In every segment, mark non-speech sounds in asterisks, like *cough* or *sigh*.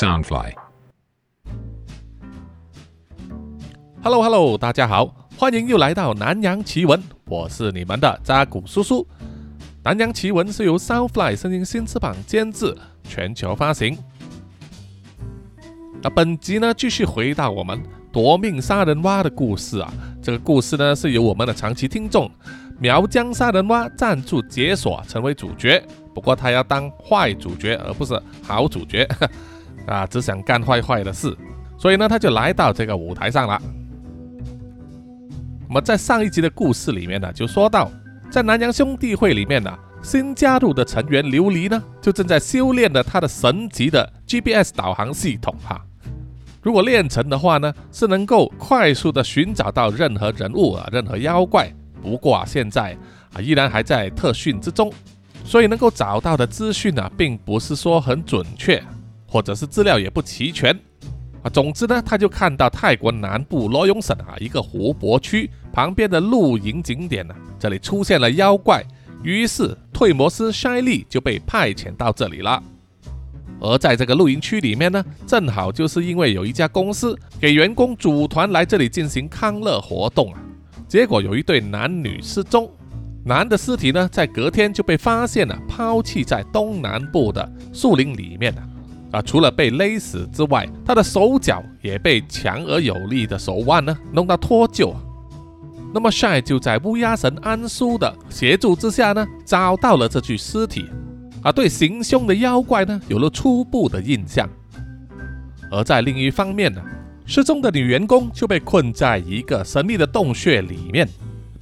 Soundfly。Hello Hello，大家好，欢迎又来到南洋奇闻，我是你们的扎古叔叔。南洋奇闻是由 Soundfly 声音新翅膀监制，全球发行。那本集呢，继续回到我们夺命杀人蛙的故事啊。这个故事呢，是由我们的长期听众苗疆杀人蛙赞助解锁成为主角，不过他要当坏主角，而不是好主角啊，只想干坏坏的事，所以呢，他就来到这个舞台上了。我们在上一集的故事里面呢，就说到，在南洋兄弟会里面呢，新加入的成员琉璃呢，就正在修炼的他的神级的 GPS 导航系统哈。如果练成的话呢，是能够快速的寻找到任何人物啊、任何妖怪。不过啊，现在啊依然还在特训之中，所以能够找到的资讯呢，并不是说很准确，或者是资料也不齐全啊。总之呢，他就看到泰国南部罗永省啊一个湖泊区旁边的露营景点呢，这里出现了妖怪，于是退摩斯筛利就被派遣到这里了。而在这个露营区里面呢，正好就是因为有一家公司给员工组团来这里进行康乐活动啊，结果有一对男女失踪，男的尸体呢在隔天就被发现了，抛弃在东南部的树林里面啊，啊，除了被勒死之外，他的手脚也被强而有力的手腕呢弄到脱臼啊。那么 Shy 就在乌鸦神安叔的协助之下呢，找到了这具尸体。啊，对行凶的妖怪呢有了初步的印象，而在另一方面呢，失踪的女员工就被困在一个神秘的洞穴里面，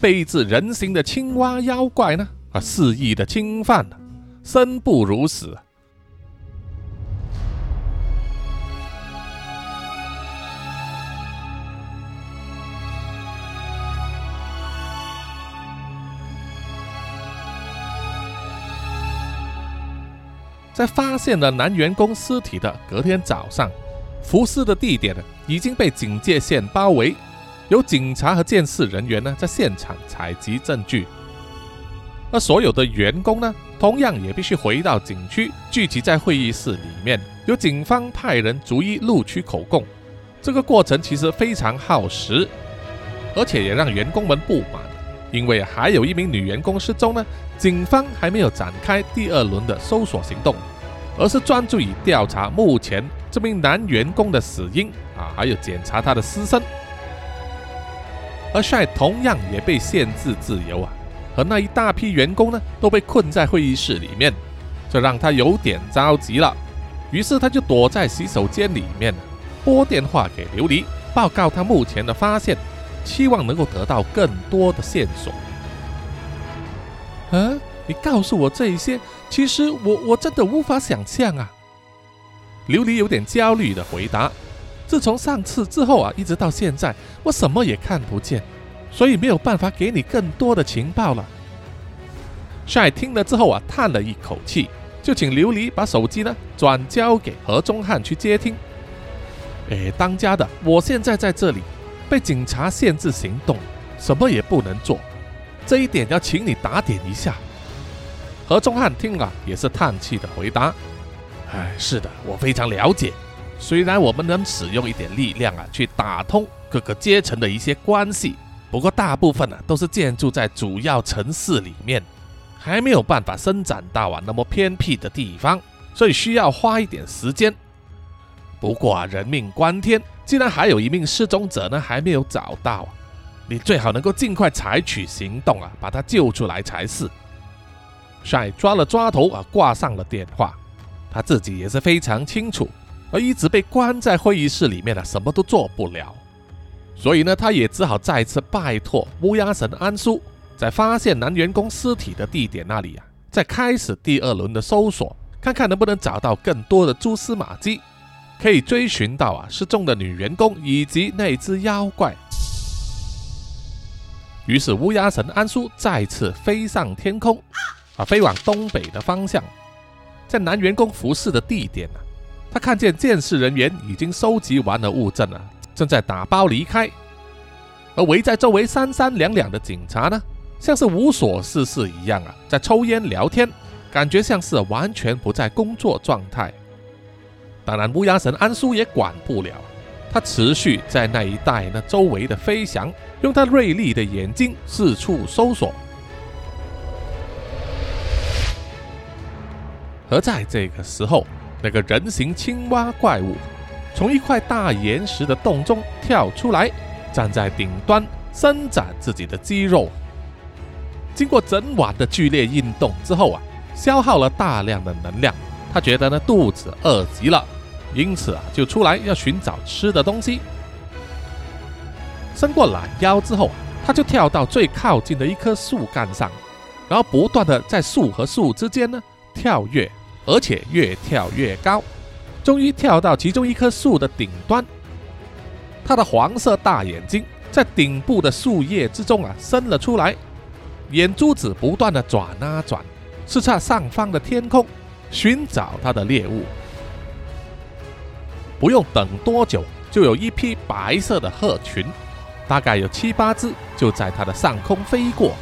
被一只人形的青蛙妖怪呢啊肆意的侵犯，生不如死。在发现了男员工尸体的隔天早上，浮尸的地点呢已经被警戒线包围，有警察和监视人员呢在现场采集证据，而所有的员工呢，同样也必须回到景区，聚集在会议室里面，由警方派人逐一录取口供。这个过程其实非常耗时，而且也让员工们不满，因为还有一名女员工失踪呢。警方还没有展开第二轮的搜索行动，而是专注于调查目前这名男员工的死因啊，还有检查他的尸身。而 Shy 同样也被限制自由啊，和那一大批员工呢都被困在会议室里面，这让他有点着急了。于是他就躲在洗手间里面，拨电话给琉璃，报告他目前的发现，期望能够得到更多的线索。啊！你告诉我这一些，其实我我真的无法想象啊。琉璃有点焦虑的回答：“自从上次之后啊，一直到现在，我什么也看不见，所以没有办法给你更多的情报了。”帅听了之后啊，叹了一口气，就请琉璃把手机呢转交给何中汉去接听。哎，当家的，我现在在这里，被警察限制行动，什么也不能做。这一点要请你打点一下。何忠汉听了也是叹气的回答：“哎，是的，我非常了解。虽然我们能使用一点力量啊，去打通各个阶层的一些关系，不过大部分呢都是建筑在主要城市里面，还没有办法伸展到啊那么偏僻的地方，所以需要花一点时间。不过啊，人命关天，既然还有一名失踪者呢还没有找到。”你最好能够尽快采取行动啊，把他救出来才是。帅抓了抓头啊，挂上了电话。他自己也是非常清楚，而一直被关在会议室里面啊，什么都做不了。所以呢，他也只好再次拜托乌鸦神安叔，在发现男员工尸体的地点那里啊，再开始第二轮的搜索，看看能不能找到更多的蛛丝马迹，可以追寻到啊失踪的女员工以及那只妖怪。于是乌鸦神安叔再次飞上天空，啊，飞往东北的方向。在男员工服侍的地点呢，他看见监视人员已经收集完了物证了，正在打包离开。而围在周围三三两两的警察呢，像是无所事事一样啊，在抽烟聊天，感觉像是完全不在工作状态。当然乌鸦神安叔也管不了，他持续在那一带那周围的飞翔，用他锐利的眼睛四处搜索。而在这个时候，那个人形青蛙怪物从一块大岩石的洞中跳出来，站在顶端伸展自己的肌肉。经过整晚的剧烈运动之后啊，消耗了大量的能量，他觉得呢肚子饿极了，因此啊就出来要寻找吃的东西。伸过懒腰之后，他就跳到最靠近的一棵树干上，然后不断的在树和树之间呢跳跃。而且越跳越高，终于跳到其中一棵树的顶端。他的黄色大眼睛在顶部的树叶之中啊伸了出来，眼珠子不断的转啊转，视察上方的天空，寻找他的猎物。不用等多久，就有一批白色的鹤群，大概有七八只，就在它的上空飞过。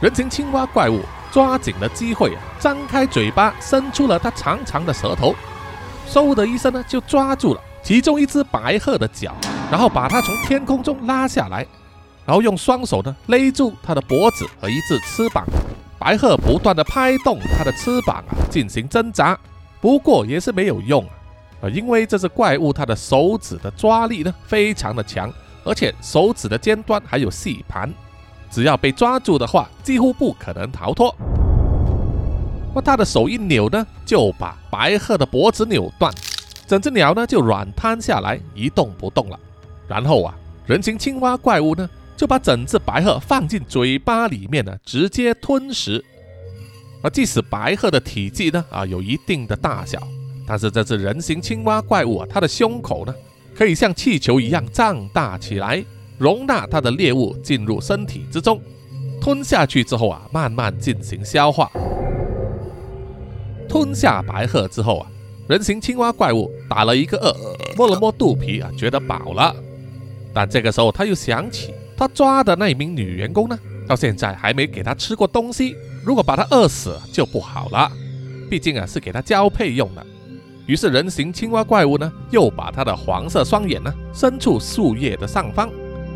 人形青蛙怪物。抓紧了机会，张开嘴巴，伸出了它长长的舌头，嗖的一声呢，就抓住了其中一只白鹤的脚，然后把它从天空中拉下来，然后用双手呢勒住它的脖子和一只翅膀。白鹤不断的拍动它的翅膀啊，进行挣扎，不过也是没有用啊，啊因为这只怪物它的手指的抓力呢非常的强，而且手指的尖端还有细盘。只要被抓住的话，几乎不可能逃脱。那他的手一扭呢，就把白鹤的脖子扭断，整只鸟呢就软瘫下来，一动不动了。然后啊，人形青蛙怪物呢就把整只白鹤放进嘴巴里面呢，直接吞食。而即使白鹤的体积呢啊有一定的大小，但是这只人形青蛙怪物啊，它的胸口呢可以像气球一样胀大起来。容纳它的猎物进入身体之中，吞下去之后啊，慢慢进行消化。吞下白鹤之后啊，人形青蛙怪物打了一个饿，摸了摸肚皮啊，觉得饱了。但这个时候他又想起，他抓的那一名女员工呢，到现在还没给他吃过东西。如果把他饿死就不好了，毕竟啊是给他交配用的。于是人形青蛙怪物呢，又把他的黄色双眼呢，伸出树叶的上方。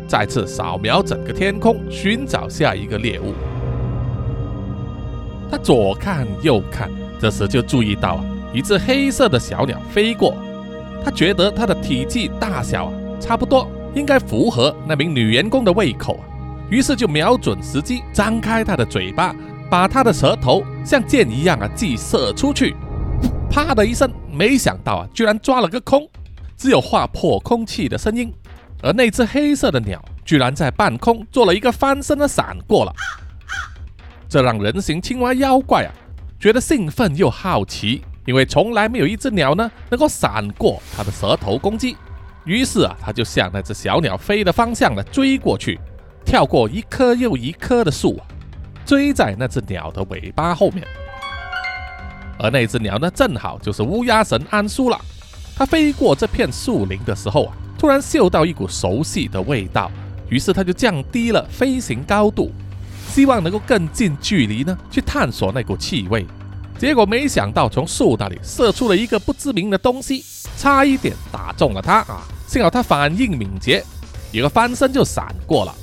再次扫描整个天空，寻找下一个猎物。他左看右看，这时就注意到啊，一只黑色的小鸟飞过。他觉得它的体积大小啊，差不多，应该符合那名女员工的胃口啊。于是就瞄准时机，张开它的嘴巴，把它的舌头像箭一样啊，既射出去。啪的一声，没想到啊，居然抓了个空，只有划破空气的声音。而那只黑色的鸟居然在半空做了一个翻身的闪过了，这让人形青蛙妖怪啊觉得兴奋又好奇，因为从来没有一只鸟呢能够闪过它的舌头攻击。于是啊，他就向那只小鸟飞的方向呢追过去，跳过一棵又一棵的树啊，追在那只鸟的尾巴后面。而那只鸟呢，正好就是乌鸦神安叔了。它飞过这片树林的时候啊。突然嗅到一股熟悉的味道，于是他就降低了飞行高度，希望能够更近距离呢去探索那股气味。结果没想到从树那里射出了一个不知名的东西，差一点打中了他啊！幸好他反应敏捷，一个翻身就闪过了。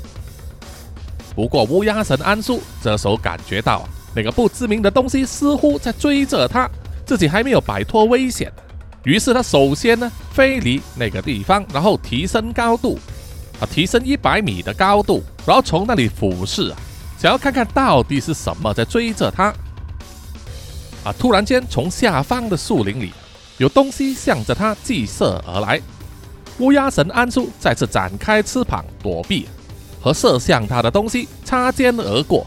不过乌鸦神安叔这时候感觉到，那个不知名的东西似乎在追着他，自己还没有摆脱危险。于是他首先呢飞离那个地方，然后提升高度，啊，提升一百米的高度，然后从那里俯视啊，想要看看到底是什么在追着他。啊，突然间从下方的树林里有东西向着他击射而来，乌鸦神安叔再次展开翅膀躲避，和射向他的东西擦肩而过，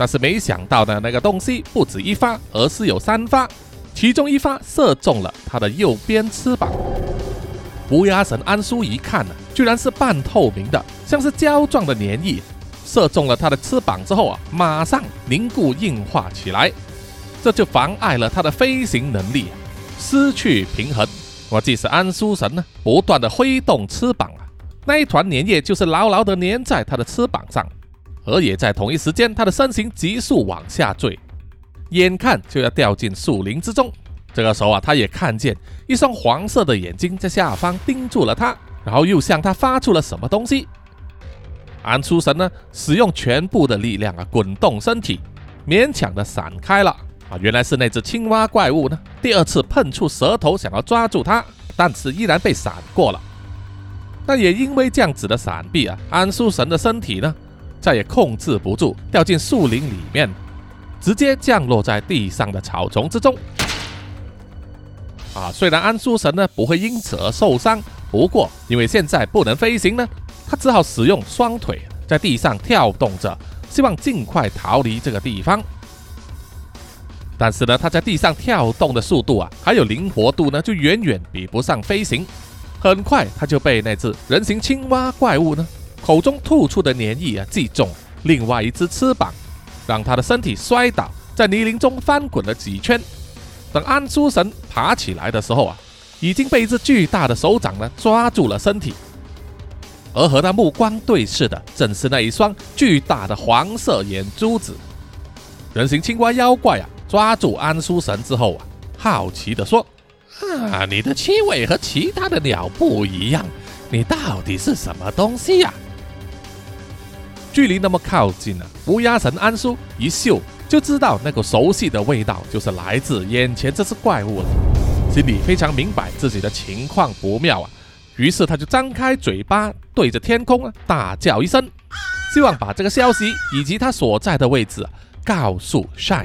但是没想到呢，那个东西不止一发，而是有三发。其中一发射中了他的右边翅膀，乌鸦神安叔一看呢，居然是半透明的，像是胶状的粘液。射中了他的翅膀之后啊，马上凝固硬化起来，这就妨碍了他的飞行能力，失去平衡。我即使安叔神呢，不断的挥动翅膀啊，那一团粘液就是牢牢的粘在他的翅膀上，而也在同一时间，他的身形急速往下坠。眼看就要掉进树林之中，这个时候啊，他也看见一双黄色的眼睛在下方盯住了他，然后又向他发出了什么东西。安叔神呢，使用全部的力量啊，滚动身体，勉强的闪开了啊。原来是那只青蛙怪物呢，第二次碰触舌头想要抓住他，但是依然被闪过了。那也因为这样子的闪避啊，安叔神的身体呢，再也控制不住，掉进树林里面，直接降落在地上的草丛之中。啊，虽然安叔神呢不会因此而受伤，不过因为现在不能飞行呢，他只好使用双腿在地上跳动着，希望尽快逃离这个地方。但是呢，他在地上跳动的速度啊，还有灵活度呢，就远远比不上飞行。很快，他就被那只人形青蛙怪物呢口中吐出的粘液啊击中另外一只翅膀，让他的身体摔倒在泥泞中翻滚了几圈。等安叔神爬起来的时候啊，已经被一只巨大的手掌呢抓住了身体，而和他目光对视的正是那一双巨大的黄色眼珠子。人形青蛙妖怪啊，抓住安叔神之后啊，好奇地说：“啊，你的气味和其他的鸟不一样，你到底是什么东西呀？”距离那么靠近啊，乌鸦神安叔一嗅。就知道那个熟悉的味道就是来自眼前这只怪物了，心里非常明白自己的情况不妙啊，于是他就张开嘴巴对着天空啊大叫一声，希望把这个消息以及他所在的位置告诉 Shy。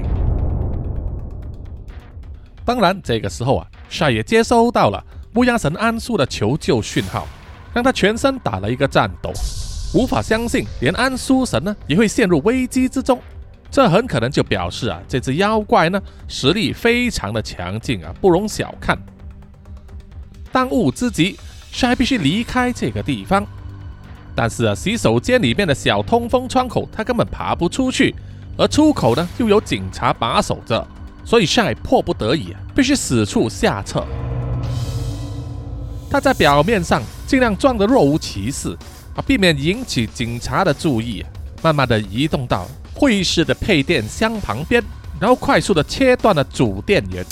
当然，这个时候啊，Shy 也接收到了乌鸦神安叔的求救讯号，让他全身打了一个颤抖，无法相信连安叔神呢也会陷入危机之中。这很可能就表示啊，这只妖怪呢实力非常的强劲啊，不容小看。当务之急是还必须离开这个地方。但是啊，洗手间里面的小通风窗口他根本爬不出去，而出口呢又有警察把守着，所以晒迫不得已啊，必须死处下策。他在表面上尽量装得若无其事啊，避免引起警察的注意，慢慢的移动到。会议室的配电箱旁边，然后快速的切断了主电源，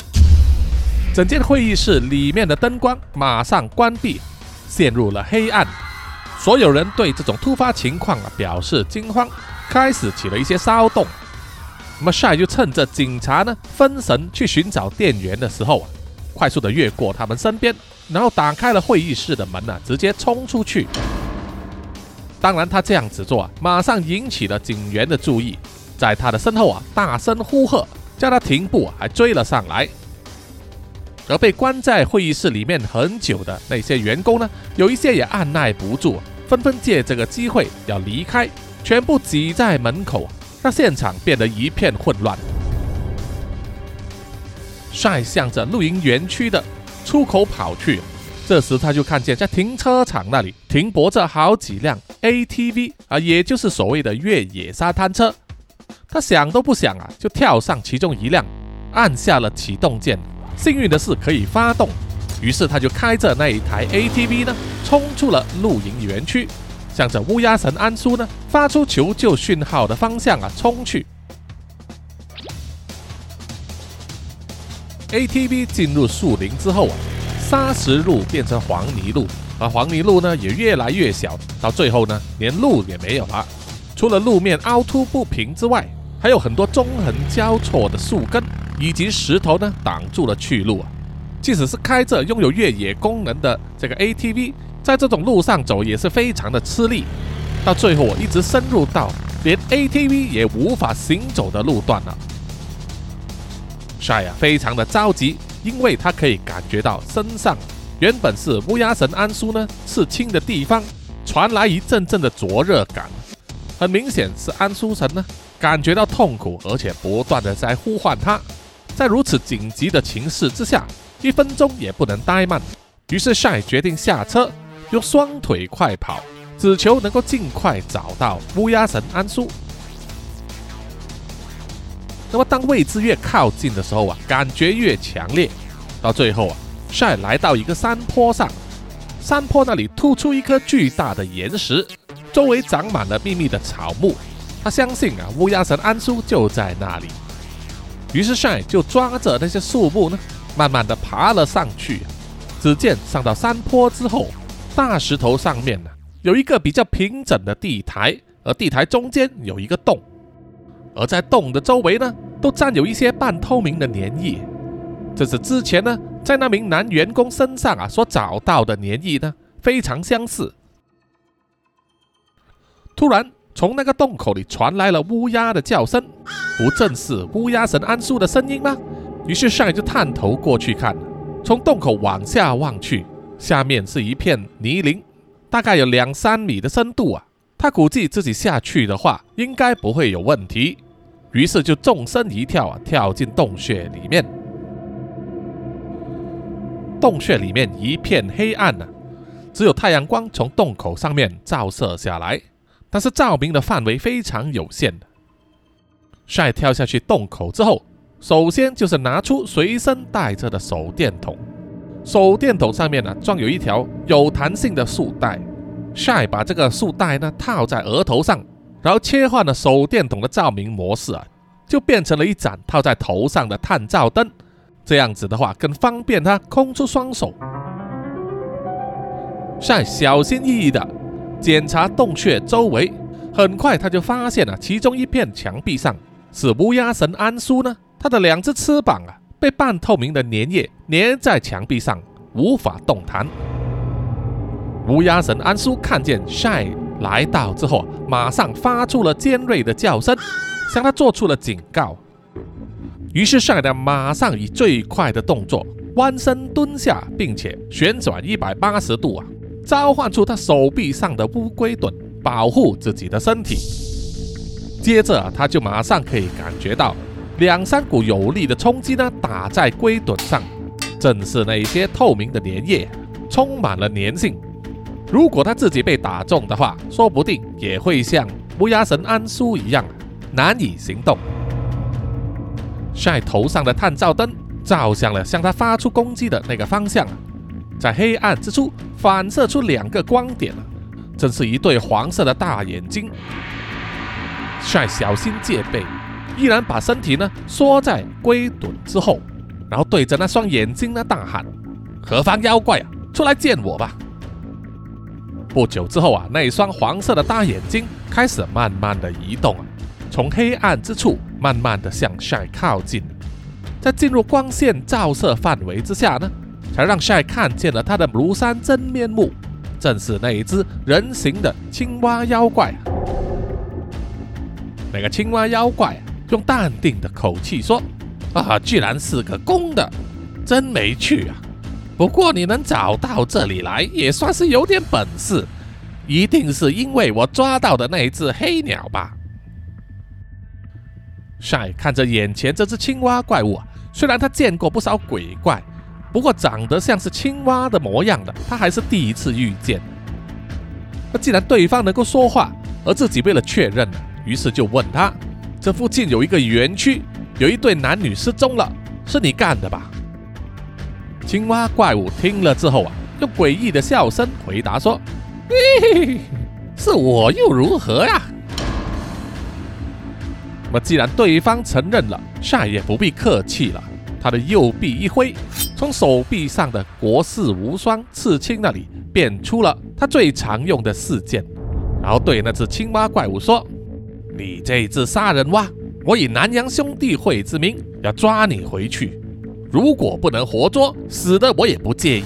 整间会议室里面的灯光马上关闭，陷入了黑暗。所有人对这种突发情况啊表示惊慌，开始起了一些骚动。那么 Shy 就趁着警察呢分神去寻找电源的时候啊，快速的越过他们身边，然后打开了会议室的门啊，直接冲出去。当然，他这样子做啊，马上引起了警员的注意，在他的身后啊，大声呼喝，叫他停步，还追了上来。而被关在会议室里面很久的那些员工呢，有一些也按耐不住，纷纷借这个机会要离开，全部挤在门口，让现场变得一片混乱。帅向着露营园区的出口跑去。这时，他就看见在停车场那里停泊着好几辆 ATV 啊，也就是所谓的越野沙滩车。他想都不想啊，就跳上其中一辆，按下了启动键。幸运的是可以发动，于是他就开着那一台 ATV 呢，冲出了露营园区，向着乌鸦神安叔呢发出求救讯号的方向啊冲去。ATV 进入树林之后啊。砂石路变成黄泥路，而黄泥路呢也越来越小，到最后呢连路也没有了。除了路面凹凸不平之外，还有很多纵横交错的树根以及石头呢挡住了去路啊。即使是开着拥有越野功能的这个 ATV，在这种路上走也是非常的吃力。到最后我一直深入到连 ATV 也无法行走的路段了。帅啊，非常的着急。因为他可以感觉到身上原本是乌鸦神安叔呢刺青的地方传来一阵阵的灼热感，很明显是安叔神呢感觉到痛苦，而且不断的在呼唤他。在如此紧急的情势之下，一分钟也不能怠慢。于是 Shy 决定下车，用双腿快跑，只求能够尽快找到乌鸦神安叔。那么，当位置越靠近的时候啊，感觉越强烈。到最后啊，帅来到一个山坡上，山坡那里突出一颗巨大的岩石，周围长满了密密的草木。他相信啊，乌鸦神安叔就在那里。于是帅就抓着那些树木呢，慢慢的爬了上去。只见上到山坡之后，大石头上面呢有一个比较平整的地台，而地台中间有一个洞，而在洞的周围呢都沾有一些半透明的粘液。这是之前呢在那名男员工身上啊所找到的粘液呢，非常相似。突然，从那个洞口里传来了乌鸦的叫声，不正是乌鸦神安叔的声音吗？于是上一就探头过去看，从洞口往下望去，下面是一片泥泞，大概有两三米的深度啊。他估计自己下去的话，应该不会有问题，于是就纵身一跳啊，跳进洞穴里面。洞穴里面一片黑暗呢，只有太阳光从洞口上面照射下来。但是照明的范围非常有限的。帅跳下去洞口之后，首先就是拿出随身带着的手电筒。手电筒上面呢装有一条有弹性的束带。帅把这个束带呢套在额头上，然后切换了手电筒的照明模式啊，就变成了一盏套在头上的探照灯。这样子的话更方便他空出双手。帅小心翼翼的。检查洞穴周围，很快他就发现了其中一片墙壁上是乌鸦神安苏呢。他的两只翅膀啊，被半透明的粘液粘在墙壁上，无法动弹。乌鸦神安叔看见 Shy 来到之后，马上发出了尖锐的叫声，向他做出了警告。于是 Shy 的马上以最快的动作弯身蹲下，并且旋转一百八十度啊。召唤出他手臂上的乌龟盾，保护自己的身体。接着，他就马上可以感觉到两三股有力的冲击呢，打在龟盾上，正是那些透明的粘液，充满了粘性。如果他自己被打中的话，说不定也会像乌鸦神安苏一样难以行动。晒头上的探照灯照向了向他发出攻击的那个方向。在黑暗之处反射出两个光点正是一对黄色的大眼睛。帅小心戒备，依然把身体呢缩在龟盾之后，然后对着那双眼睛呢大喊：“何方妖怪啊，出来见我吧！”不久之后啊，那双黄色的大眼睛开始慢慢的移动啊，从黑暗之处慢慢的向帅靠近，在进入光线照射范围之下呢。才让晒看见了他的庐山真面目，正是那一只人形的青蛙妖怪。那个青蛙妖怪用淡定的口气说：“啊，居然是个公的，真没趣啊！不过你能找到这里来，也算是有点本事，一定是因为我抓到的那一只黑鸟吧？”帅看着眼前这只青蛙怪物啊，虽然他见过不少鬼怪。不过长得像是青蛙的模样的，他还是第一次遇见。那既然对方能够说话，而自己为了确认，于是就问他：“这附近有一个园区，有一对男女失踪了，是你干的吧？”青蛙怪物听了之后啊，用诡异的笑声回答说：“嘿嘿，是我又如何呀？”那么既然对方承认了，再也不必客气了。他的右臂一挥，从手臂上的国士无双刺青那里变出了他最常用的四剑，然后对那只青蛙怪物说：“你这只杀人蛙，我以南洋兄弟会之名要抓你回去。如果不能活捉，死的我也不介意。”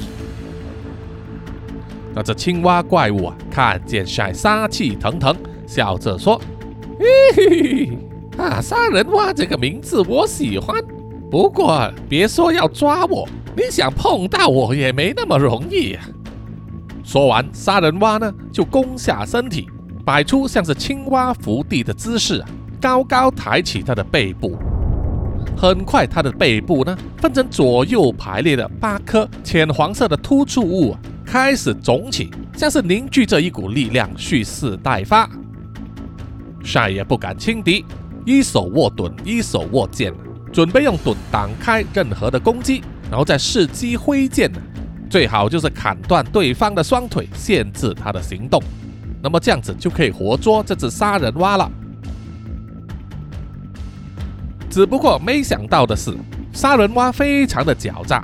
那这青蛙怪物啊，看见帅杀气腾腾，笑着说：“嘿嘿嘿，啊，杀人蛙这个名字我喜欢。”不过，别说要抓我，你想碰到我也没那么容易啊。说完，杀人蛙呢就弓下身体，摆出像是青蛙伏地的姿势，高高抬起他的背部。很快，他的背部呢分成左右排列的八颗浅黄色的突出物开始肿起，像是凝聚着一股力量，蓄势待发。晒也不敢轻敌，一手握盾，一手握剑。准备用盾挡开任何的攻击，然后再伺机挥剑，最好就是砍断对方的双腿，限制他的行动。那么这样子就可以活捉这只杀人蛙了。只不过没想到的是，杀人蛙非常的狡诈，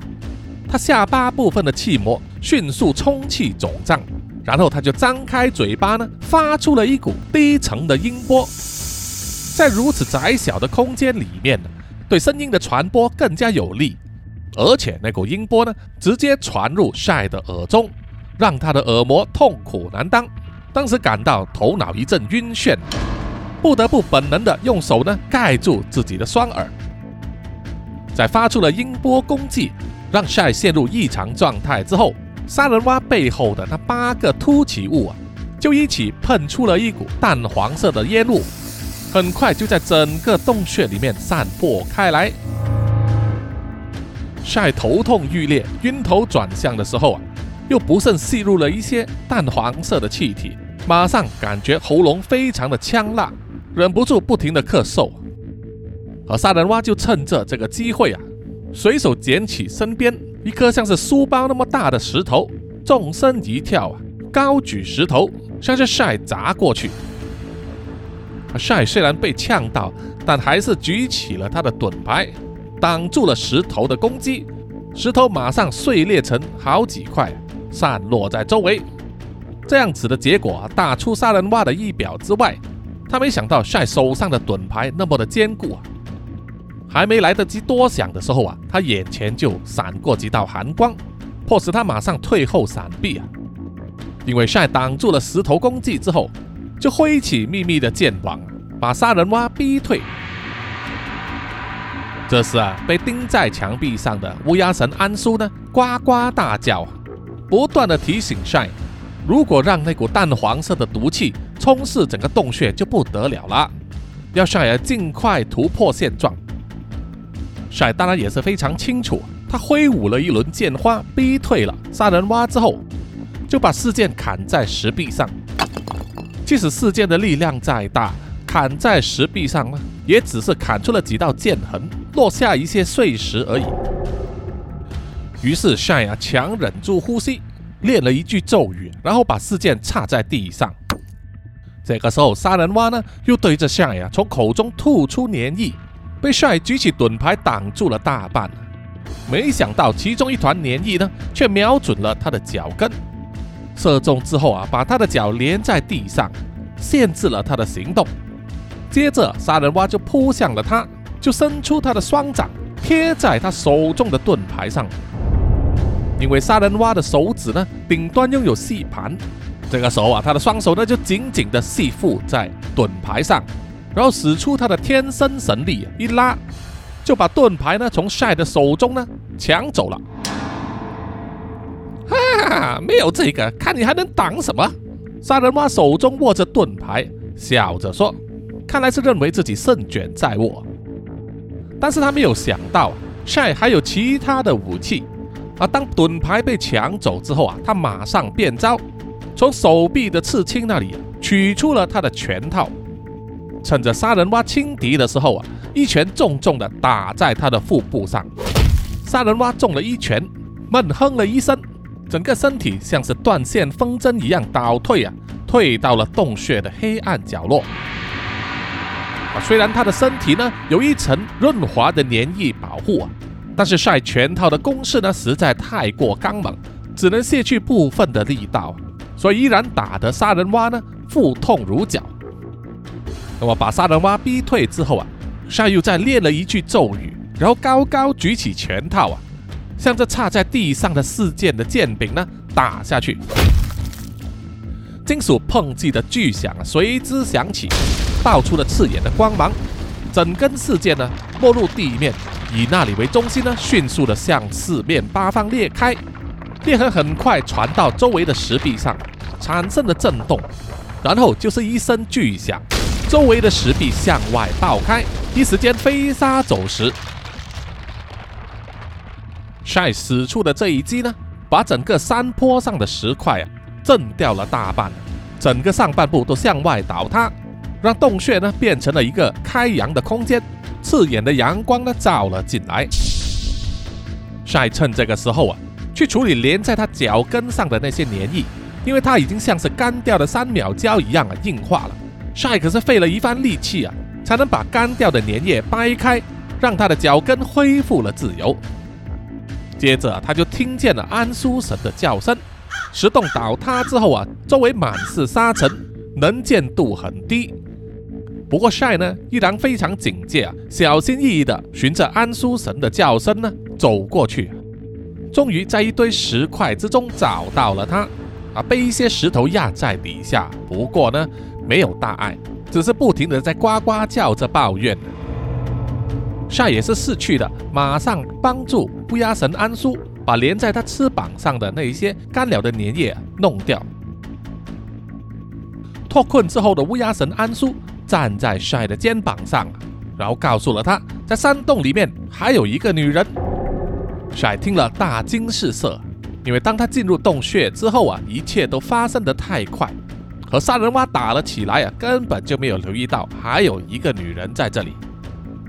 它下巴部分的气膜迅速充气肿胀，然后它就张开嘴巴呢，发出了一股低沉的音波。在如此窄小的空间里面，对声音的传播更加有利，而且那股音波呢，直接传入晒的耳中，让他的耳膜痛苦难当。当时感到头脑一阵晕眩，不得不本能的用手呢盖住自己的双耳。在发出了音波攻击，让晒陷入异常状态之后，杀人蛙背后的那八个凸起物啊，就一起喷出了一股淡黄色的烟雾。很快就在整个洞穴里面散播开来。晒头痛欲裂、晕头转向的时候啊，又不慎吸入了一些淡黄色的气体，马上感觉喉咙非常的呛辣，忍不住不停的咳嗽。而杀人蛙就趁着这个机会啊，随手捡起身边一颗像是书包那么大的石头，纵身一跳啊，高举石头向着晒砸过去。晒虽然被呛到，但还是举起了他的盾牌，挡住了石头的攻击。石头马上碎裂成好几块，散落在周围。这样子的结果啊大出杀人蛙的意表之外。他没想到晒手上的盾牌那么的坚固啊！还没来得及多想的时候啊，他眼前就闪过几道寒光，迫使他马上退后闪避啊！因为晒挡住了石头攻击之后。就挥起秘密的剑网，把杀人蛙逼退。这时啊，被钉在墙壁上的乌鸦神安叔呢，呱呱大叫，不断的提醒晒，如果让那股淡黄色的毒气充斥整个洞穴，就不得了了，要晒儿尽快突破现状。晒当然也是非常清楚，他挥舞了一轮剑花，逼退了杀人蛙之后，就把四剑砍在石壁上。即使四剑的力量再大，砍在石壁上呢，也只是砍出了几道剑痕，落下一些碎石而已。于是夏亚强忍住呼吸，念了一句咒语，然后把四剑插在地上。这个时候，杀人蛙呢又对着夏亚从口中吐出粘液，被夏举起盾牌挡住了大半。没想到其中一团粘液呢，却瞄准了他的脚跟。射中之后啊，把他的脚连在地上，限制了他的行动。接着，杀人蛙就扑向了他，就伸出他的双掌贴在他手中的盾牌上。因为杀人蛙的手指呢，顶端拥有吸盘，这个时候啊，他的双手呢就紧紧地系附在盾牌上，然后使出他的天生神力，一拉就把盾牌呢从 Shy 的手中呢抢走了。哈，没有这个，看你还能挡什么？杀人蛙手中握着盾牌，笑着说：“看来是认为自己胜券在握。”但是他没有想到，Shy 还有其他的武器。而当盾牌被抢走之后啊，他马上变招，从手臂的刺青那里取出了他的拳套，趁着杀人蛙轻敌的时候啊，一拳重重的打在他的腹部上。杀人蛙中了一拳，闷哼了一声。整个身体像是断线风筝一样倒退啊，退到了洞穴的黑暗角落。啊，虽然他的身体呢有一层润滑的粘液保护啊，但是晒拳套的攻势呢实在太过刚猛，只能卸去部分的力道，所以依然打得杀人蛙呢腹痛如绞。那么把杀人蛙逼退之后啊，晒又再念了一句咒语，然后高高举起拳套啊。向着插在地上的四剑的剑柄呢打下去，金属碰击的巨响啊随之响起，爆出了刺眼的光芒。整根四剑呢没入地面，以那里为中心呢，迅速的向四面八方裂开，裂痕很快传到周围的石壁上，产生了震动，然后就是一声巨响，周围的石壁向外爆开，一时间飞沙走石。晒使出的这一击呢，把整个山坡上的石块啊震掉了大半，整个上半部都向外倒塌，让洞穴呢变成了一个开阳的空间，刺眼的阳光呢照了进来。晒趁这个时候啊，去处理连在他脚跟上的那些粘液，因为它已经像是干掉的三秒胶一样啊硬化了。晒可是费了一番力气啊，才能把干掉的粘液掰开，让他的脚跟恢复了自由。接着他就听见了安苏神的叫声。石洞倒塌之后啊，周围满是沙尘，能见度很低。不过晒呢，依然非常警戒啊，小心翼翼的循着安苏神的叫声呢走过去。终于在一堆石块之中找到了他，啊，被一些石头压在底下。不过呢，没有大碍，只是不停的在呱呱叫着抱怨。晒也是识趣的，马上帮助乌鸦神安叔。把连在他翅膀上的那一些干了的粘液弄掉。脱困之后的乌鸦神安叔站在帅的肩膀上，然后告诉了他，在山洞里面还有一个女人。帅听了大惊失色，因为当他进入洞穴之后啊，一切都发生的太快，和杀人蛙打了起来啊，根本就没有留意到还有一个女人在这里。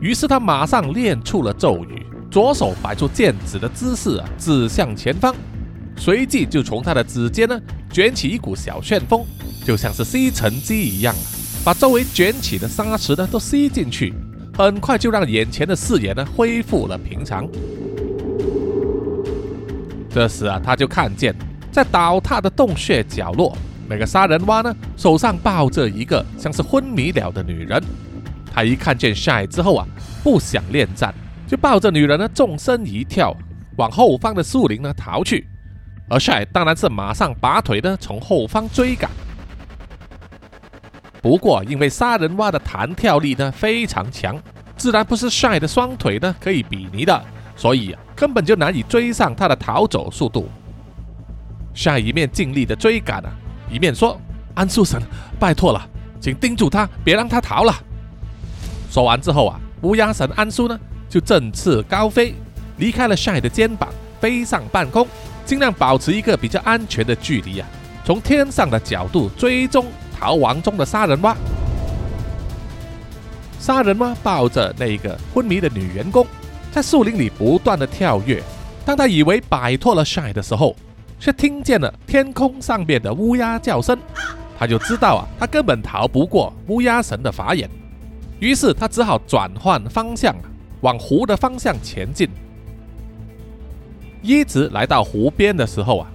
于是他马上练出了咒语。左手摆出剑指的姿势啊，指向前方，随即就从他的指尖呢卷起一股小旋风，就像是吸尘机一样，把周围卷起的沙石呢都吸进去，很快就让眼前的视野呢恢复了平常。这时啊，他就看见在倒塌的洞穴角落，那个杀人蛙呢手上抱着一个像是昏迷了的女人。他一看见 Shy 之后啊，不想恋战。就抱着女人呢，纵身一跳，往后方的树林呢逃去。而帅当然是马上拔腿呢，从后方追赶。不过因为杀人蛙的弹跳力呢非常强，自然不是帅的双腿呢可以比拟的，所以根本就难以追上他的逃走速度。帅一面尽力的追赶啊，一面说：“安素神，拜托了，请盯住他，别让他逃了。”说完之后啊，乌鸦神安苏呢？就振翅高飞，离开了帅的肩膀，飞上半空，尽量保持一个比较安全的距离啊！从天上的角度追踪逃亡中的杀人蛙。杀人蛙抱着那个昏迷的女员工，在树林里不断的跳跃。当他以为摆脱了晒的时候，却听见了天空上面的乌鸦叫声，他就知道啊，他根本逃不过乌鸦神的法眼。于是他只好转换方向。往湖的方向前进，一直来到湖边的时候啊，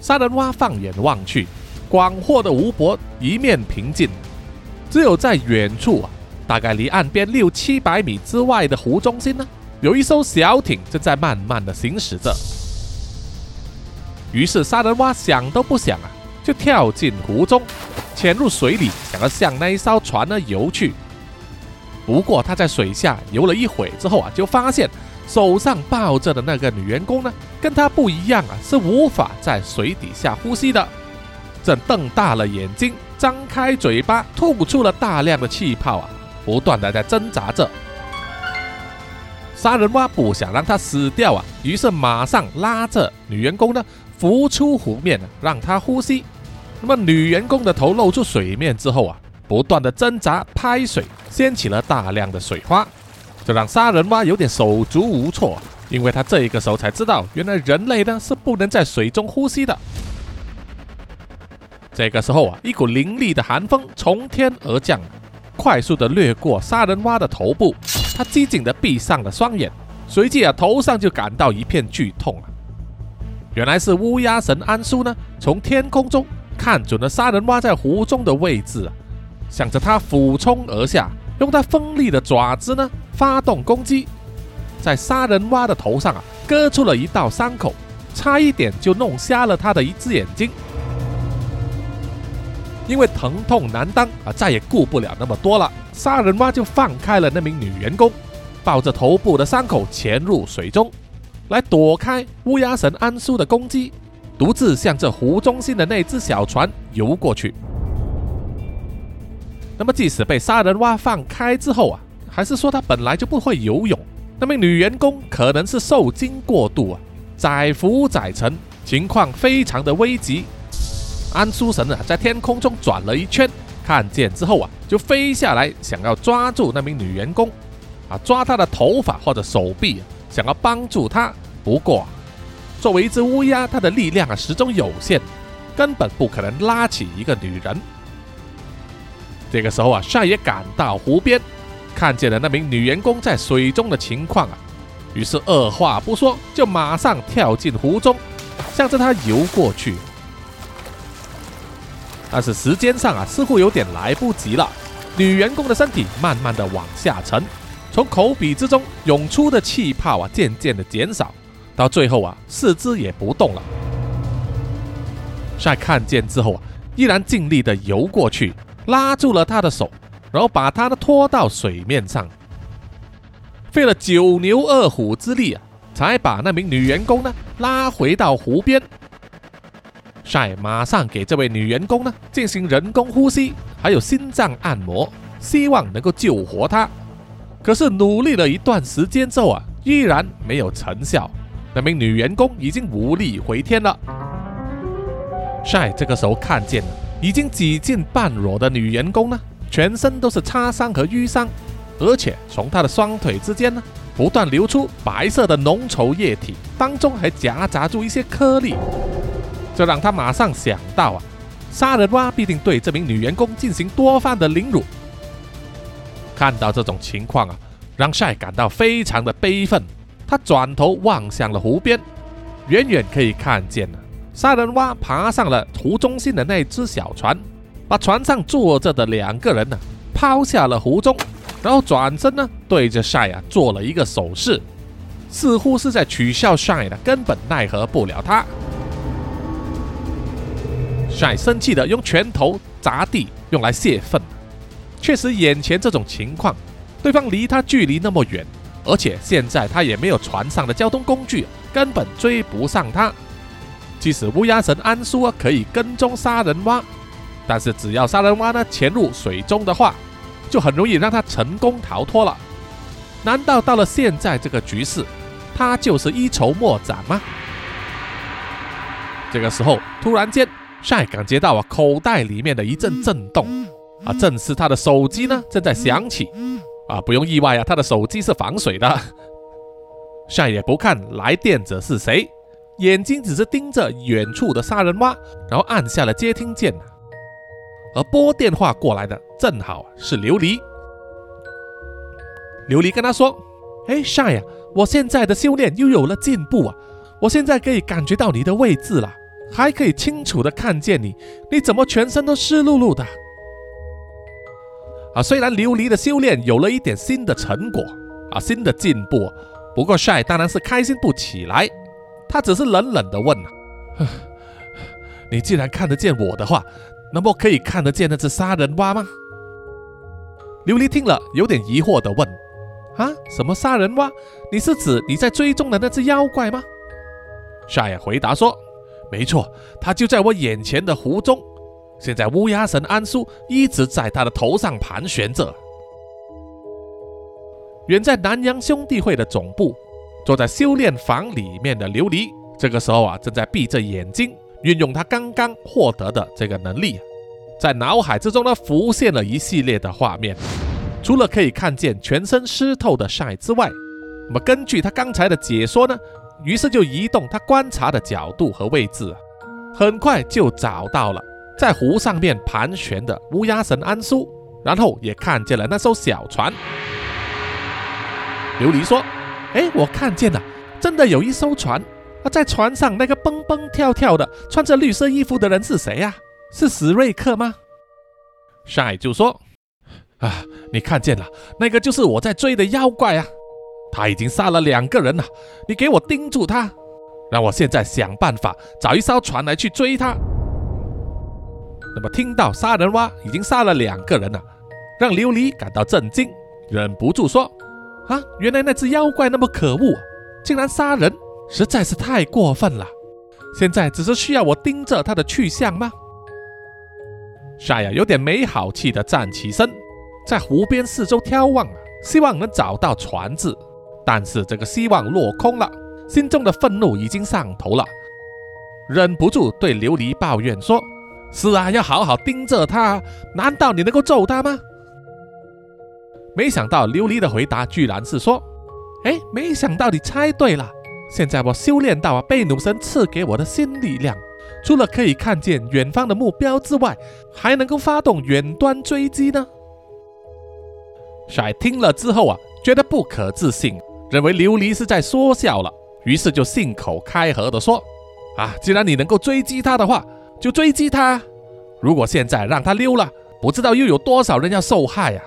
杀人蛙放眼望去，广阔的湖泊一面平静，只有在远处啊，大概离岸边六七百米之外的湖中心呢，有一艘小艇正在慢慢的行驶着。于是杀人蛙想都不想啊，就跳进湖中，潜入水里，想要向那一艘船呢游去。不过他在水下游了一会之后啊，就发现手上抱着的那个女员工呢，跟他不一样啊，是无法在水底下呼吸的，正瞪大了眼睛，张开嘴巴，吐出了大量的气泡啊，不断的在挣扎着。杀人蛙不想让他死掉啊，于是马上拉着女员工呢浮出湖面，让她呼吸。那么女员工的头露出水面之后啊。不断的挣扎拍水，掀起了大量的水花，这让杀人蛙有点手足无措，因为他这个时候才知道，原来人类呢是不能在水中呼吸的。这个时候啊，一股凌厉的寒风从天而降，快速的掠过杀人蛙的头部，他机警的闭上了双眼，随即啊，头上就感到一片剧痛啊。原来是乌鸦神安苏呢，从天空中看准了杀人蛙在湖中的位置啊。向着他俯冲而下，用他锋利的爪子呢发动攻击，在杀人蛙的头上啊割出了一道伤口，差一点就弄瞎了他的一只眼睛。因为疼痛难当啊，再也顾不了那么多了，杀人蛙就放开了那名女员工，抱着头部的伤口潜入水中，来躲开乌鸦神安苏的攻击，独自向着湖中心的那只小船游过去。那么，即使被杀人蛙放开之后啊，还是说他本来就不会游泳？那名女员工可能是受惊过度啊，载浮载沉，情况非常的危急。安苏神啊，在天空中转了一圈，看见之后啊，就飞下来，想要抓住那名女员工，啊，抓她的头发或者手臂，想要帮助她。不过，作为一只乌鸦，它的力量啊始终有限，根本不可能拉起一个女人。这个时候啊，帅也赶到湖边，看见了那名女员工在水中的情况啊，于是二话不说就马上跳进湖中，向着她游过去。但是时间上啊，似乎有点来不及了。女员工的身体慢慢的往下沉，从口鼻之中涌出的气泡啊，渐渐的减少，到最后啊，四肢也不动了。在看见之后啊，依然尽力的游过去，拉住了她的手，然后把她呢拖到水面上，费了九牛二虎之力啊，才把那名女员工呢拉回到湖边。晒马上给这位女员工呢进行人工呼吸，还有心脏按摩，希望能够救活她。可是努力了一段时间之后啊，依然没有成效。那名女员工已经无力回天了。晒这个时候看见了已经几近半裸的女员工呢，全身都是擦伤和淤伤，而且从她的双腿之间呢不断流出白色的浓稠液体，当中还夹杂住一些颗粒。这让他马上想到啊，杀人蛙必定对这名女员工进行多番的凌辱。看到这种情况啊，让晒感到非常的悲愤。他转头望向了湖边，远远可以看见呢，杀人蛙爬上了湖中心的那只小船，把船上坐着的两个人呢抛下了湖中，然后转身呢对着晒啊做了一个手势，似乎是在取笑晒呢根本奈何不了他。帅生气的用拳头砸地，用来泄愤。确实，眼前这种情况，对方离他距离那么远，而且现在他也没有船上的交通工具，根本追不上他。即使乌鸦神安苏可以跟踪杀人蛙，但是只要杀人蛙呢潜入水中的话，就很容易让他成功逃脱了。难道到了现在这个局势，他就是一筹莫展吗？这个时候，突然间。晒感觉到啊，口袋里面的一阵震动啊，正是他的手机呢正在响起啊，不用意外啊，他的手机是防水的。晒也不看来电者是谁，眼睛只是盯着远处的杀人蛙，然后按下了接听键。而拨电话过来的正好是琉璃。琉璃跟他说：“哎，晒呀，我现在的修炼又有了进步啊，我现在可以感觉到你的位置了。”还可以清楚的看见你，你怎么全身都湿漉漉的？啊，虽然琉璃的修炼有了一点新的成果，啊，新的进步，不过帅当然是开心不起来。他只是冷冷的问：“ *sighs* 你既然看得见我的话，那么可以看得见那只杀人蛙吗？”琉璃听了，有点疑惑的问：“啊，什么杀人蛙？你是指你在追踪的那只妖怪吗？”帅回答说。没错，他就在我眼前的湖中。现在乌鸦神安苏一直在他的头上盘旋着。远在南洋兄弟会的总部，坐在修炼房里面的琉璃，这个时候啊，正在闭着眼睛，运用他刚刚获得的这个能力，在脑海之中呢，浮现了一系列的画面。除了可以看见全身湿透的晒之外，那么根据他刚才的解说呢？于是就移动他观察的角度和位置，很快就找到了在湖上面盘旋的乌鸦神安苏，然后也看见了那艘小船。琉璃说：“哎，我看见了，真的有一艘船。啊，在船上那个蹦蹦跳跳的穿着绿色衣服的人是谁呀？是史瑞克吗？”晒就说：“啊，你看见了，那个就是我在追的妖怪啊。”他已经杀了两个人了，你给我盯住他，让我现在想办法找一艘船来去追他。那么听到杀人蛙已经杀了两个人了，让琉璃感到震惊，忍不住说：“啊，原来那只妖怪那么可恶，竟然杀人，实在是太过分了。现在只是需要我盯着他的去向吗？”沙雅有点没好气的站起身，在湖边四周眺望，希望能找到船只。但是这个希望落空了，心中的愤怒已经上头了，忍不住对琉璃抱怨说：“是啊，要好好盯着他。难道你能够揍他吗？”没想到琉璃的回答居然是说：“哎，没想到你猜对了。现在我修炼到啊，被弩神赐给我的新力量，除了可以看见远方的目标之外，还能够发动远端追击呢。”帅听了之后啊，觉得不可置信，认为琉璃是在说笑了，于是就信口开河的说：“啊，既然你能够追击他的话，就追击他。如果现在让他溜了，不知道又有多少人要受害呀。”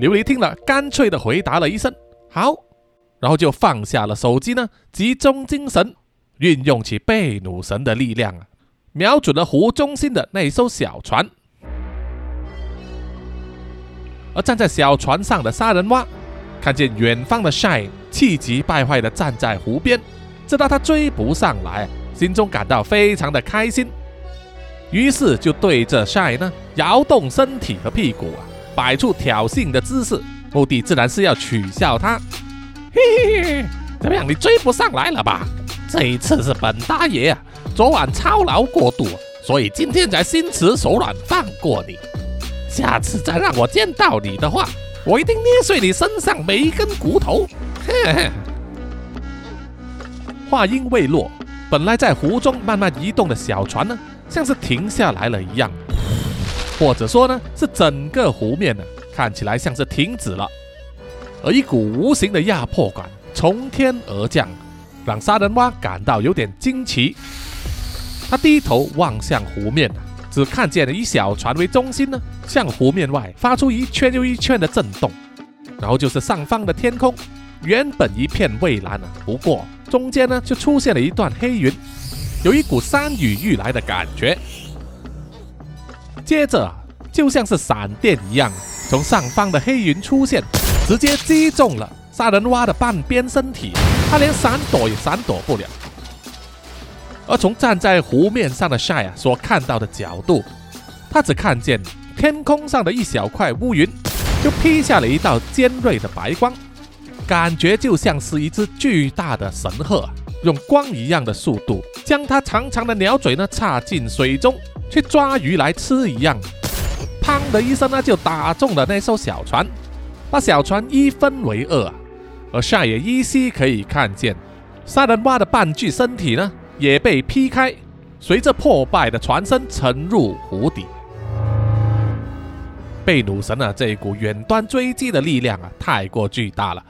琉璃听了，干脆的回答了一声“好”，然后就放下了手机呢，集中精神，运用起贝努神的力量啊，瞄准了湖中心的那艘小船。而站在小船上的杀人蛙，看见远方的 Shine 气急败坏地站在湖边，知道他追不上来，心中感到非常的开心，于是就对着 Shine 呢摇动身体和屁股啊，摆出挑衅的姿势，目的自然是要取笑他。嘿嘿嘿，怎么样，你追不上来了吧？这一次是本大爷啊，昨晚操劳过度，所以今天才心慈手软放过你。下次再让我见到你的话，我一定捏碎你身上每一根骨头。*laughs* 话音未落，本来在湖中慢慢移动的小船呢，像是停下来了一样，或者说呢，是整个湖面呢，看起来像是停止了。而一股无形的压迫感从天而降，让杀人蛙感到有点惊奇。他低头望向湖面。只看见了以小船为中心呢，向湖面外发出一圈又一圈的震动，然后就是上方的天空，原本一片蔚蓝啊，不过中间呢就出现了一段黑云，有一股山雨欲来的感觉。接着就像是闪电一样，从上方的黑云出现，直接击中了杀人蛙的半边身体，他连闪躲也闪躲不了。而从站在湖面上的 Shy 啊所看到的角度，他只看见天空上的一小块乌云，就劈下了一道尖锐的白光，感觉就像是一只巨大的神鹤，用光一样的速度将它长长的鸟嘴呢插进水中去抓鱼来吃一样，砰的一声呢就打中了那艘小船，把小船一分为二。而 Shy 也依稀可以看见杀人蛙的半具身体呢。也被劈开，随着破败的船身沉入湖底。贝努神啊，这一股远端追击的力量啊，太过巨大了，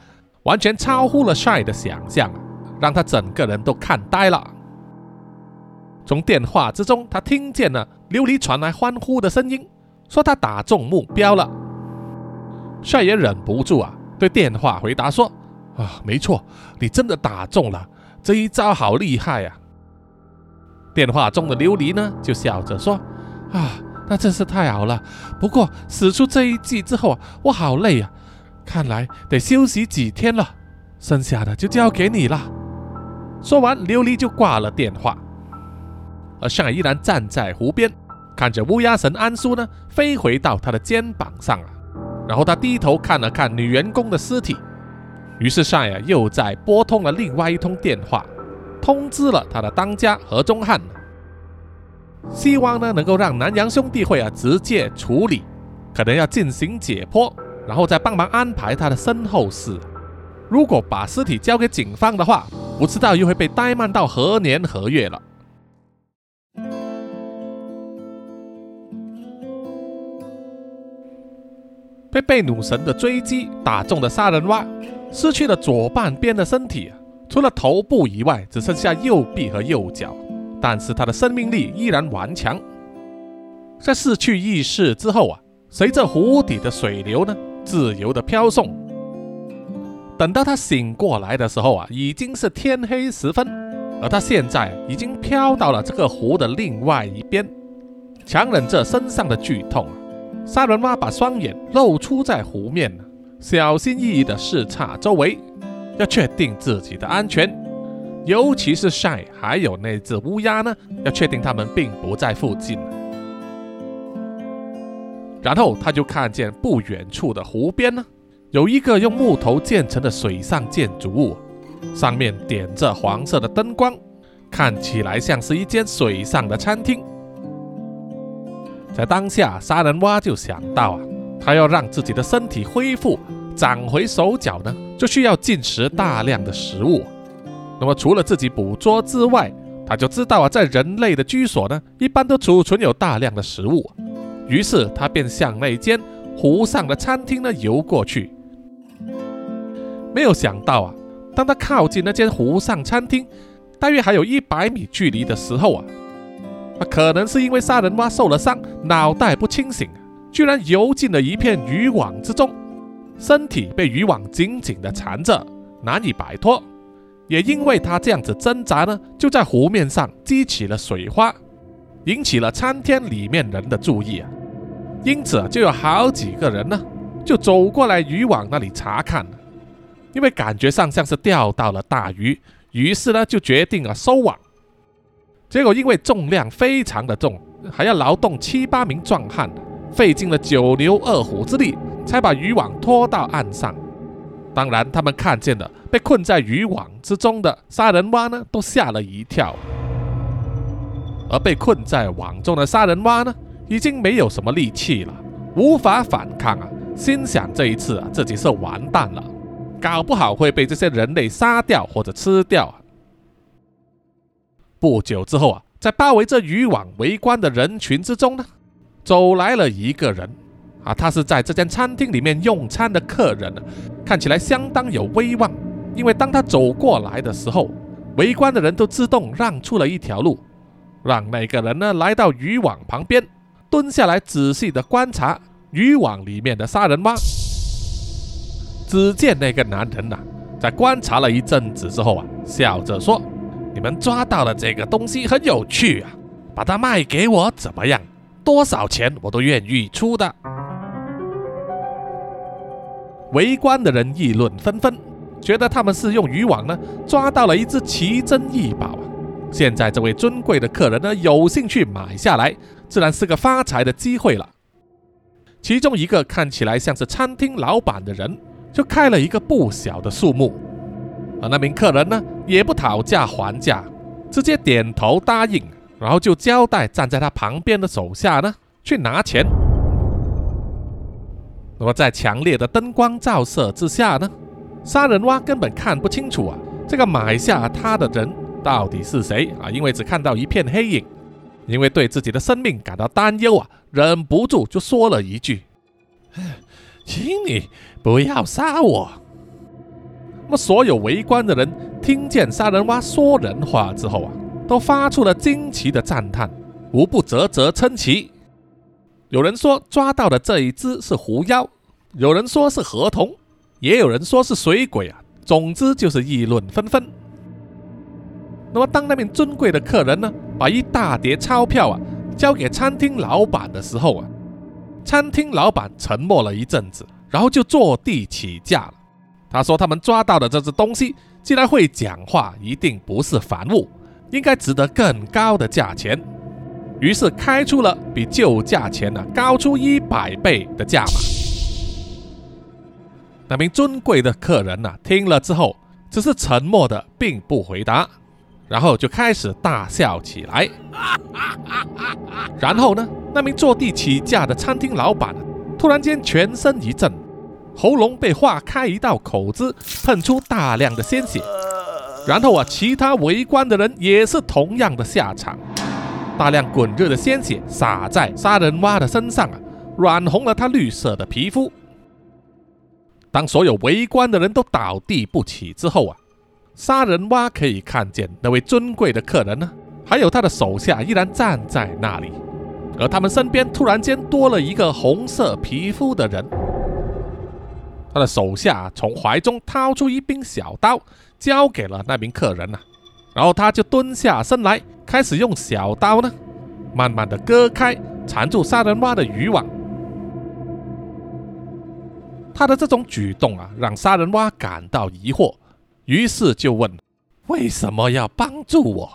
完全超乎了 Shy 的想象，让他整个人都看呆了。从电话之中，他听见了琉璃传来欢呼的声音，说他打中目标了。Shy 也忍不住啊，对电话回答说：“啊，没错，你真的打中了，这一招好厉害呀！”电话中的琉璃呢，就笑着说：“啊，那真是太好了。不过使出这一计之后啊，我好累啊，看来得休息几天了。剩下的就交给你了。”说完，琉璃就挂了电话。而尚依然站在湖边，看着乌鸦神安叔呢飞回到他的肩膀上啊，然后他低头看了看女员工的尸体，于是尚呀又在拨通了另外一通电话。通知了他的当家何中汉，希望呢能够让南洋兄弟会啊直接处理，可能要进行解剖，然后再帮忙安排他的身后事。如果把尸体交给警方的话，不知道又会被怠慢到何年何月了。被贝努神的追击打中的杀人蛙，失去了左半边的身体。除了头部以外，只剩下右臂和右脚，但是他的生命力依然顽强。在失去意识之后啊，随着湖底的水流呢，自由的飘送。等到他醒过来的时候啊，已经是天黑时分，而他现在已经飘到了这个湖的另外一边，强忍着身上的剧痛啊，沙伦蛙把双眼露出在湖面，小心翼翼的视察周围。要确定自己的安全，尤其是 Shy 还有那只乌鸦呢，要确定他们并不在附近。然后他就看见不远处的湖边呢，有一个用木头建成的水上建筑物，上面点着黄色的灯光，看起来像是一间水上的餐厅。在当下，杀人蛙就想到啊，他要让自己的身体恢复。长回手脚呢，就需要进食大量的食物。那么除了自己捕捉之外，他就知道啊，在人类的居所呢，一般都储存有大量的食物。于是他便向那间湖上的餐厅呢游过去。没有想到啊，当他靠近那间湖上餐厅，大约还有一百米距离的时候啊，他，可能是因为杀人蛙受了伤，脑袋不清醒，居然游进了一片渔网之中，身体被渔网紧紧地缠着，难以摆脱。也因为他这样子挣扎呢，就在湖面上激起了水花，引起了餐厅里面人的注意啊。因此就有好几个人呢，就走过来渔网那里查看，因为感觉上像是钓到了大鱼，于是呢就决定了收网。结果因为重量非常的重，还要劳动七八名壮汉，费尽了九牛二虎之力，才把渔网拖到岸上。当然，他们看见的被困在渔网之中的杀人蛙呢，都吓了一跳。而被困在网中的杀人蛙呢，已经没有什么力气了，无法反抗啊！心想这一次啊，自己是完蛋了，搞不好会被这些人类杀掉或者吃掉！不久之后啊，在包围着渔网围观的人群之中呢，走来了一个人。啊，他是在这间餐厅里面用餐的客人，看起来相当有威望。因为当他走过来的时候，围观的人都自动让出了一条路，让那个人呢来到渔网旁边，蹲下来仔细的观察渔网里面的杀人蛙。只见那个男人呐，在观察了一阵子之后啊，笑着说：“你们抓到了这个东西很有趣啊，把它卖给我怎么样？多少钱我都愿意出的。”围观的人议论纷纷，觉得他们是用渔网呢抓到了一只奇珍异宝啊！现在这位尊贵的客人呢有兴趣买下来，自然是个发财的机会了。其中一个看起来像是餐厅老板的人，就开了一个不小的数目，而那名客人呢也不讨价还价，直接点头答应，然后就交代站在他旁边的手下呢去拿钱。那么在强烈的灯光照射之下呢，杀人蛙根本看不清楚啊，这个买下他的人到底是谁啊？因为只看到一片黑影，因为对自己的生命感到担忧啊，忍不住就说了一句：“请你不要杀我。”那么所有围观的人听见杀人蛙说人话之后啊，都发出了惊奇的赞叹，无不啧啧称奇。有人说抓到的这一只是狐妖，有人说是河童，也有人说是水鬼啊。总之就是议论纷纷。那么当那名尊贵的客人呢，把一大叠钞票啊交给餐厅老板的时候啊，餐厅老板沉默了一阵子，然后就坐地起价了。他说他们抓到的这只东西既然会讲话，一定不是凡物，应该值得更高的价钱。于是开出了比旧价钱呢高出一百倍的价码。那名尊贵的客人呢听了之后，只是沉默的，并不回答，然后就开始大笑起来。*laughs* 然后呢，那名坐地起价的餐厅老板突然间全身一震，喉咙被划开一道口子，喷出大量的鲜血。然后啊，其他围观的人也是同样的下场。大量滚热的鲜血洒在杀人蛙的身上啊，染红了他绿色的皮肤。当所有围观的人都倒地不起之后啊，杀人蛙可以看见那位尊贵的客人呢，还有他的手下依然站在那里，而他们身边突然间多了一个红色皮肤的人。他的手下从怀中掏出一柄小刀，交给了那名客人呐，然后他就蹲下身来。开始用小刀呢，慢慢的割开缠住杀人蛙的渔网。他的这种举动啊，让杀人蛙感到疑惑，于是就问：“为什么要帮助我？”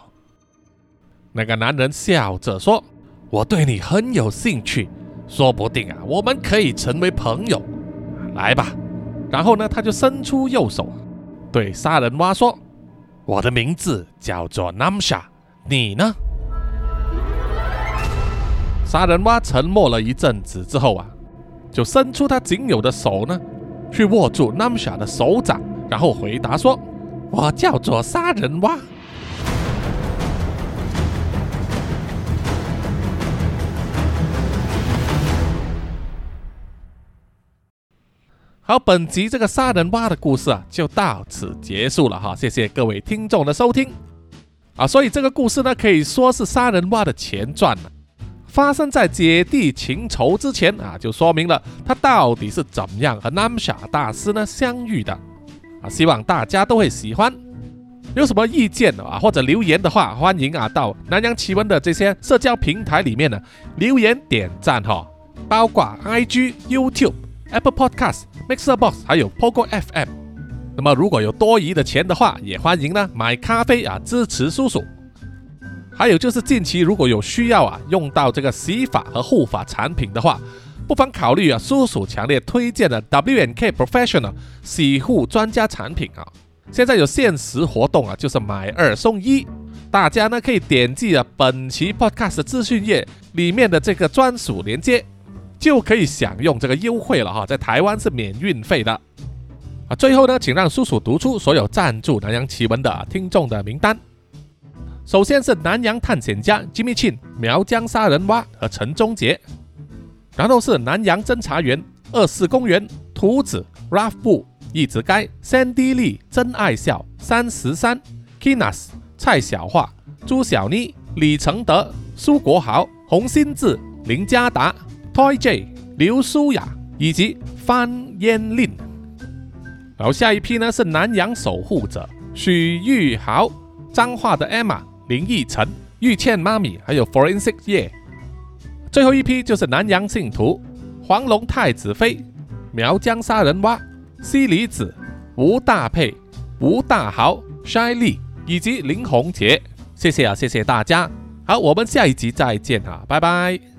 那个男人笑着说：“我对你很有兴趣，说不定啊，我们可以成为朋友。来吧。”然后呢，他就伸出右手，对杀人蛙说：“我的名字叫做 Namsha。”你呢？杀人蛙沉默了一阵子之后啊，就伸出他仅有的手呢，去握住 Namsha 的手掌，然后回答说：“我叫做杀人蛙。”好，本集这个杀人蛙的故事啊，就到此结束了哈。谢谢各位听众的收听啊。所以这个故事呢，可以说是杀人蛙的前传了，发生在姐弟情仇之前啊，就说明了他到底是怎么样和南傻大师呢相遇的啊。希望大家都会喜欢。有什么意见啊，或者留言的话，欢迎啊到南洋奇闻的这些社交平台里面呢留言点赞哈，包括 IG、YouTube。Apple Podcast、Mixer Box 还有 Pogo FM。那么如果有多余的钱的话，也欢迎呢买咖啡啊支持叔叔。还有就是近期如果有需要啊用到这个洗发和护发产品的话，不妨考虑啊叔叔强烈推荐的 W N K Professional 洗护专家产品啊。现在有限时活动啊，就是买二送一。大家呢可以点击啊本期 Podcast 资讯页里面的这个专属链接。就可以享用这个优惠了哈，在台湾是免运费的啊。最后呢，请让叔叔读出所有赞助南洋奇闻的听众的名单。首先是南洋探险家 Jimmy Chin、苗疆杀人蛙和陈忠杰，然后是南洋侦查员二四公园图子 Ralph 布、一直该 Sandy Lee、真爱笑三十三 Kinas、蔡小桦、朱小妮、李承德、苏国豪、洪新志、林家达。Toy J、刘舒雅以及范嫣令，然后下一批呢是南洋守护者许玉豪、彰化的 Emma、林奕晨、玉倩妈咪，还有 Forensic 叶。最后一批就是南洋信徒黄龙太子妃、苗疆杀人蛙、西里子、吴大佩、吴大豪、筛丽以及林宏杰。谢谢啊，谢谢大家。好，我们下一集再见啊，拜拜。